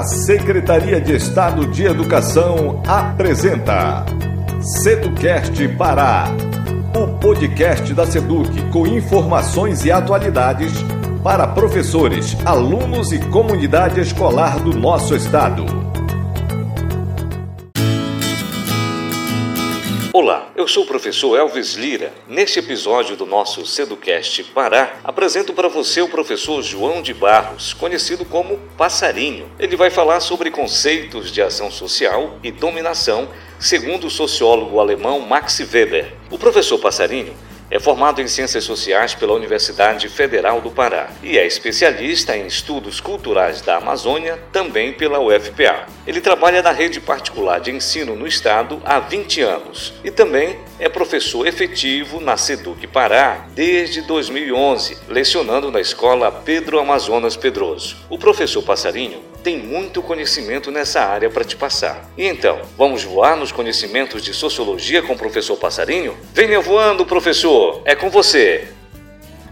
A Secretaria de Estado de Educação apresenta Seducast Pará, o podcast da Seduc com informações e atualidades para professores, alunos e comunidade escolar do nosso estado. Olá, eu sou o professor Elvis Lira. Neste episódio do nosso Seducast Pará, apresento para você o professor João de Barros, conhecido como Passarinho. Ele vai falar sobre conceitos de ação social e dominação, segundo o sociólogo alemão Max Weber. O professor Passarinho é formado em Ciências Sociais pela Universidade Federal do Pará e é especialista em estudos culturais da Amazônia, também pela UFPA. Ele trabalha na rede particular de ensino no estado há 20 anos e também é professor efetivo na SEDUC Pará desde 2011, lecionando na escola Pedro Amazonas Pedroso. O professor Passarinho tem muito conhecimento nessa área para te passar. E então, vamos voar nos conhecimentos de sociologia com o professor Passarinho? Venha voando, professor! É com você!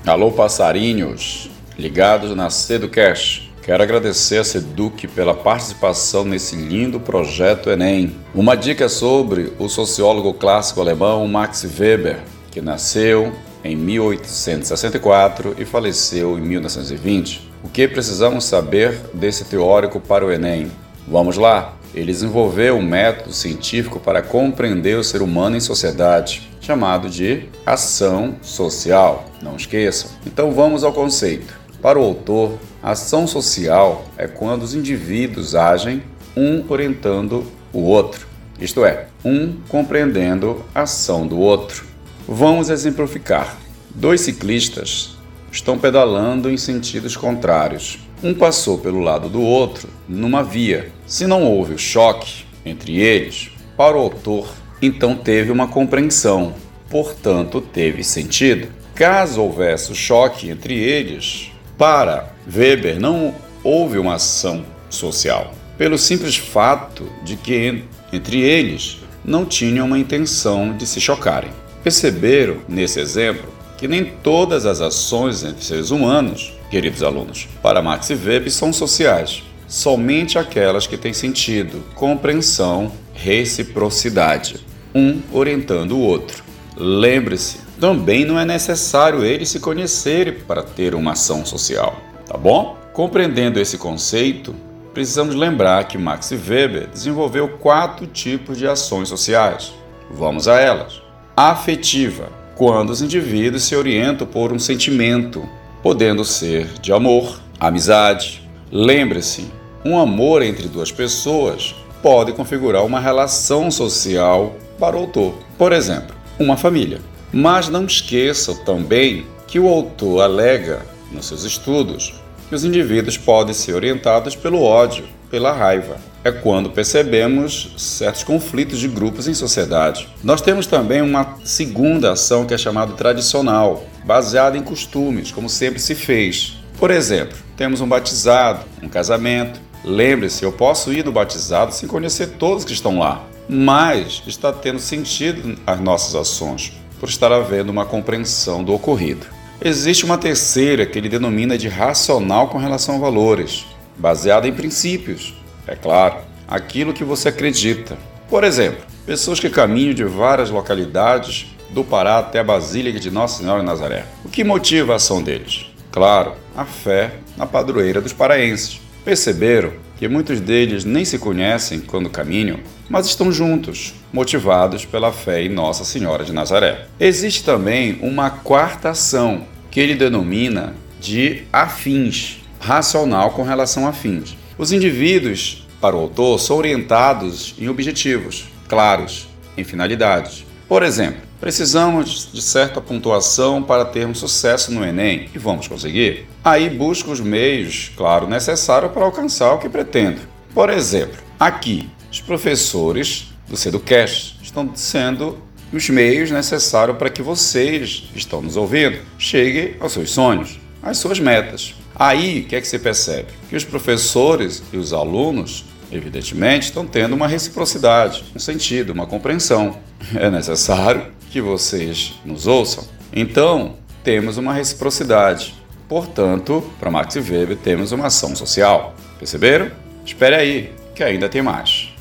Alô, passarinhos! Ligados na Seducast. Quero agradecer a Seduc pela participação nesse lindo projeto Enem. Uma dica sobre o sociólogo clássico alemão Max Weber, que nasceu em 1864 e faleceu em 1920. O que precisamos saber desse teórico para o Enem? Vamos lá! Ele desenvolveu um método científico para compreender o ser humano em sociedade, chamado de ação social. Não esqueçam. Então vamos ao conceito. Para o autor, ação social é quando os indivíduos agem um orientando o outro, isto é, um compreendendo a ação do outro. Vamos exemplificar. Dois ciclistas estão pedalando em sentidos contrários. Um passou pelo lado do outro numa via. Se não houve o choque entre eles, para o autor, então teve uma compreensão, portanto, teve sentido. Caso houvesse o choque entre eles, para Weber não houve uma ação social, pelo simples fato de que entre eles não tinham uma intenção de se chocarem. Perceberam, nesse exemplo, que nem todas as ações entre seres humanos, queridos alunos, para Max Weber são sociais, somente aquelas que têm sentido, compreensão, reciprocidade, um orientando o outro. Lembre-se, também não é necessário eles se conhecerem para ter uma ação social, tá bom? Compreendendo esse conceito, precisamos lembrar que Max Weber desenvolveu quatro tipos de ações sociais. Vamos a elas. Afetiva, quando os indivíduos se orientam por um sentimento, podendo ser de amor, amizade. Lembre-se, um amor entre duas pessoas pode configurar uma relação social para o autor, por exemplo, uma família. Mas não esqueça também que o autor alega nos seus estudos que os indivíduos podem ser orientados pelo ódio, pela raiva. É quando percebemos certos conflitos de grupos em sociedade. Nós temos também uma segunda ação que é chamada tradicional, baseada em costumes, como sempre se fez. Por exemplo, temos um batizado, um casamento. Lembre-se, eu posso ir no batizado sem conhecer todos que estão lá, mas está tendo sentido as nossas ações, por estar havendo uma compreensão do ocorrido. Existe uma terceira que ele denomina de racional com relação a valores baseada em princípios, é claro, aquilo que você acredita. Por exemplo, pessoas que caminham de várias localidades do Pará até a Basílica de Nossa Senhora de Nazaré. O que motiva a ação deles? Claro, a fé na padroeira dos paraenses. Perceberam que muitos deles nem se conhecem quando caminham, mas estão juntos, motivados pela fé em Nossa Senhora de Nazaré. Existe também uma quarta ação, que ele denomina de afins, racional com relação a fins. Os indivíduos, para o autor, são orientados em objetivos claros, em finalidades. Por exemplo, precisamos de certa pontuação para termos sucesso no Enem e vamos conseguir? Aí busco os meios, claro, necessários para alcançar o que pretendo. Por exemplo, aqui, os professores do Seducast estão sendo os meios necessários para que vocês que estão nos ouvindo cheguem aos seus sonhos, às suas metas. Aí, o que é que você percebe? Que os professores e os alunos, evidentemente, estão tendo uma reciprocidade, um sentido, uma compreensão. É necessário que vocês nos ouçam. Então, temos uma reciprocidade. Portanto, para Max Weber, temos uma ação social. Perceberam? Espere aí, que ainda tem mais.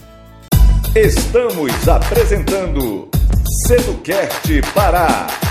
Estamos apresentando Seducast Pará.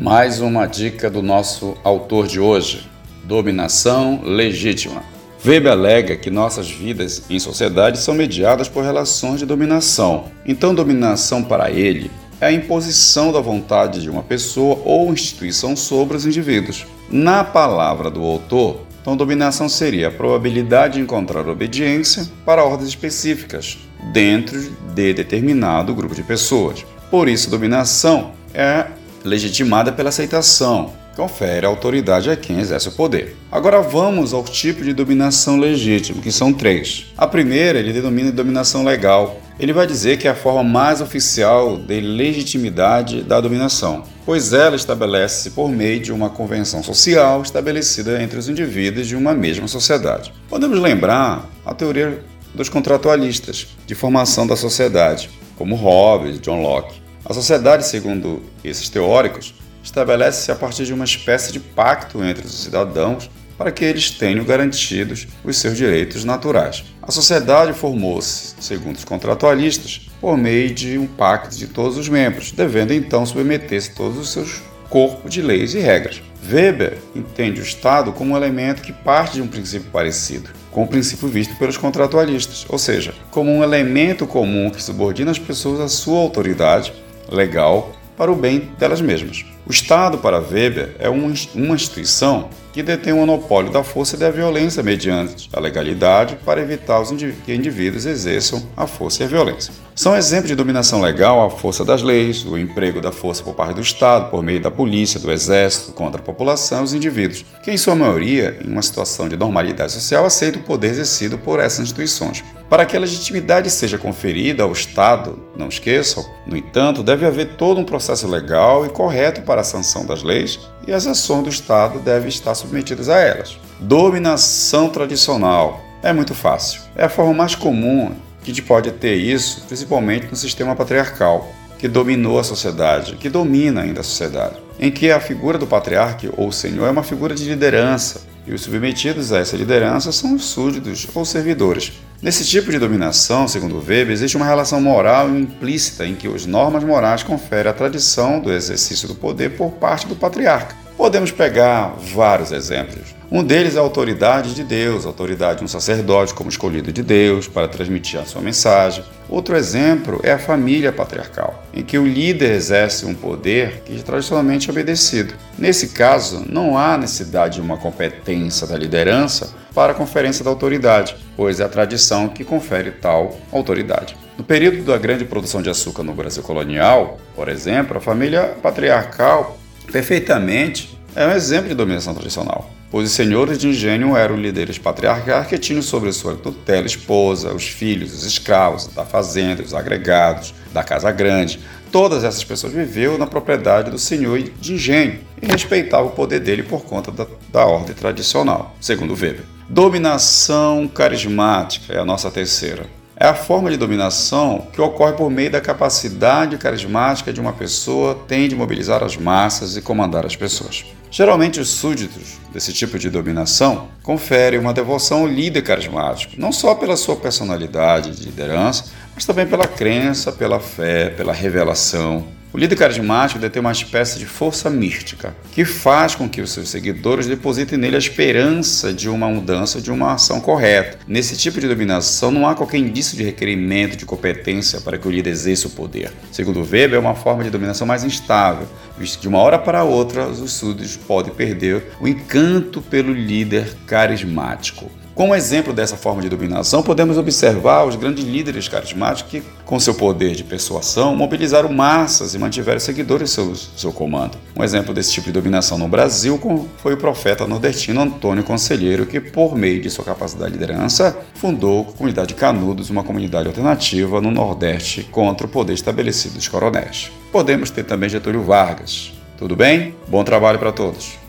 Mais uma dica do nosso autor de hoje: dominação legítima. Weber alega que nossas vidas em sociedade são mediadas por relações de dominação. Então, dominação para ele é a imposição da vontade de uma pessoa ou instituição sobre os indivíduos. Na palavra do autor, então dominação seria a probabilidade de encontrar obediência para ordens específicas dentro de determinado grupo de pessoas. Por isso, dominação é legitimada pela aceitação, confere autoridade a quem exerce o poder. Agora vamos ao tipo de dominação legítima, que são três. A primeira ele denomina de dominação legal. Ele vai dizer que é a forma mais oficial de legitimidade da dominação, pois ela estabelece-se por meio de uma convenção social estabelecida entre os indivíduos de uma mesma sociedade. Podemos lembrar a teoria dos contratualistas de formação da sociedade, como Hobbes John Locke. A sociedade, segundo esses teóricos, estabelece-se a partir de uma espécie de pacto entre os cidadãos para que eles tenham garantidos os seus direitos naturais. A sociedade formou-se, segundo os contratualistas, por meio de um pacto de todos os membros, devendo então submeter-se todos os seus corpos de leis e regras. Weber entende o Estado como um elemento que parte de um princípio parecido com o princípio visto pelos contratualistas, ou seja, como um elemento comum que subordina as pessoas à sua autoridade legal para o bem delas mesmas. O Estado, para Weber, é uma instituição que detém o monopólio da força e da violência mediante a legalidade para evitar que indivíduos exerçam a força e a violência. São exemplos de dominação legal a força das leis, o emprego da força por parte do Estado, por meio da polícia, do exército, contra a população e os indivíduos, que em sua maioria, em uma situação de normalidade social, aceitam o poder exercido por essas instituições. Para que a legitimidade seja conferida ao Estado, não esqueçam, no entanto, deve haver todo um processo legal e correto para a sanção das leis e as ações do Estado devem estar submetidas a elas. Dominação tradicional. É muito fácil. É a forma mais comum que gente pode ter isso, principalmente no sistema patriarcal, que dominou a sociedade, que domina ainda a sociedade, em que a figura do patriarca ou senhor é uma figura de liderança, e os submetidos a essa liderança são os súditos ou servidores. Nesse tipo de dominação, segundo Weber, existe uma relação moral implícita em que as normas morais conferem a tradição do exercício do poder por parte do patriarca. Podemos pegar vários exemplos. Um deles é a autoridade de Deus, a autoridade de um sacerdote como escolhido de Deus para transmitir a sua mensagem. Outro exemplo é a família patriarcal, em que o líder exerce um poder que é tradicionalmente obedecido. Nesse caso, não há necessidade de uma competência da liderança para a conferência da autoridade, pois é a tradição que confere tal autoridade. No período da grande produção de açúcar no Brasil colonial, por exemplo, a família patriarcal perfeitamente é um exemplo de dominação tradicional pois os senhores de engenho eram líderes patriarcais que tinham sobre sua tutela esposa, os filhos, os escravos, da fazenda, os agregados, da casa grande. Todas essas pessoas viviam na propriedade do senhor de engenho e respeitavam o poder dele por conta da, da ordem tradicional, segundo Weber. Dominação carismática é a nossa terceira. É a forma de dominação que ocorre por meio da capacidade carismática de uma pessoa tem de mobilizar as massas e comandar as pessoas. Geralmente, os súditos desse tipo de dominação conferem uma devoção ao líder carismático, não só pela sua personalidade de liderança, mas também pela crença, pela fé, pela revelação, o líder carismático ter uma espécie de força mística, que faz com que os seus seguidores depositem nele a esperança de uma mudança, de uma ação correta. Nesse tipo de dominação, não há qualquer indício de requerimento de competência para que o líder exerça o poder. Segundo Weber, é uma forma de dominação mais instável, visto que de uma hora para outra os súditos podem perder o encanto pelo líder carismático. Como exemplo dessa forma de dominação, podemos observar os grandes líderes carismáticos que, com seu poder de persuasão, mobilizaram massas e mantiveram seguidores em seu, comando. Um exemplo desse tipo de dominação no Brasil foi o profeta nordestino Antônio Conselheiro, que, por meio de sua capacidade de liderança, fundou a comunidade de Canudos, uma comunidade alternativa no Nordeste contra o poder estabelecido dos coronéis. Podemos ter também Getúlio Vargas. Tudo bem? Bom trabalho para todos!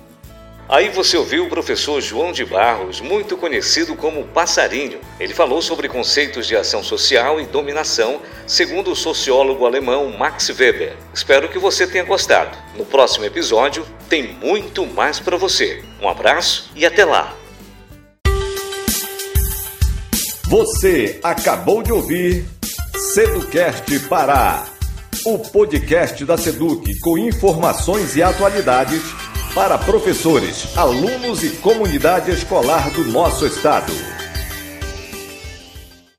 Aí você ouviu o professor João de Barros, muito conhecido como Passarinho. Ele falou sobre conceitos de ação social e dominação, segundo o sociólogo alemão Max Weber. Espero que você tenha gostado. No próximo episódio tem muito mais para você. Um abraço e até lá! Você acabou de ouvir Seducast Pará, o podcast da Seduc com informações e atualidades para professores, alunos e comunidade escolar do nosso estado.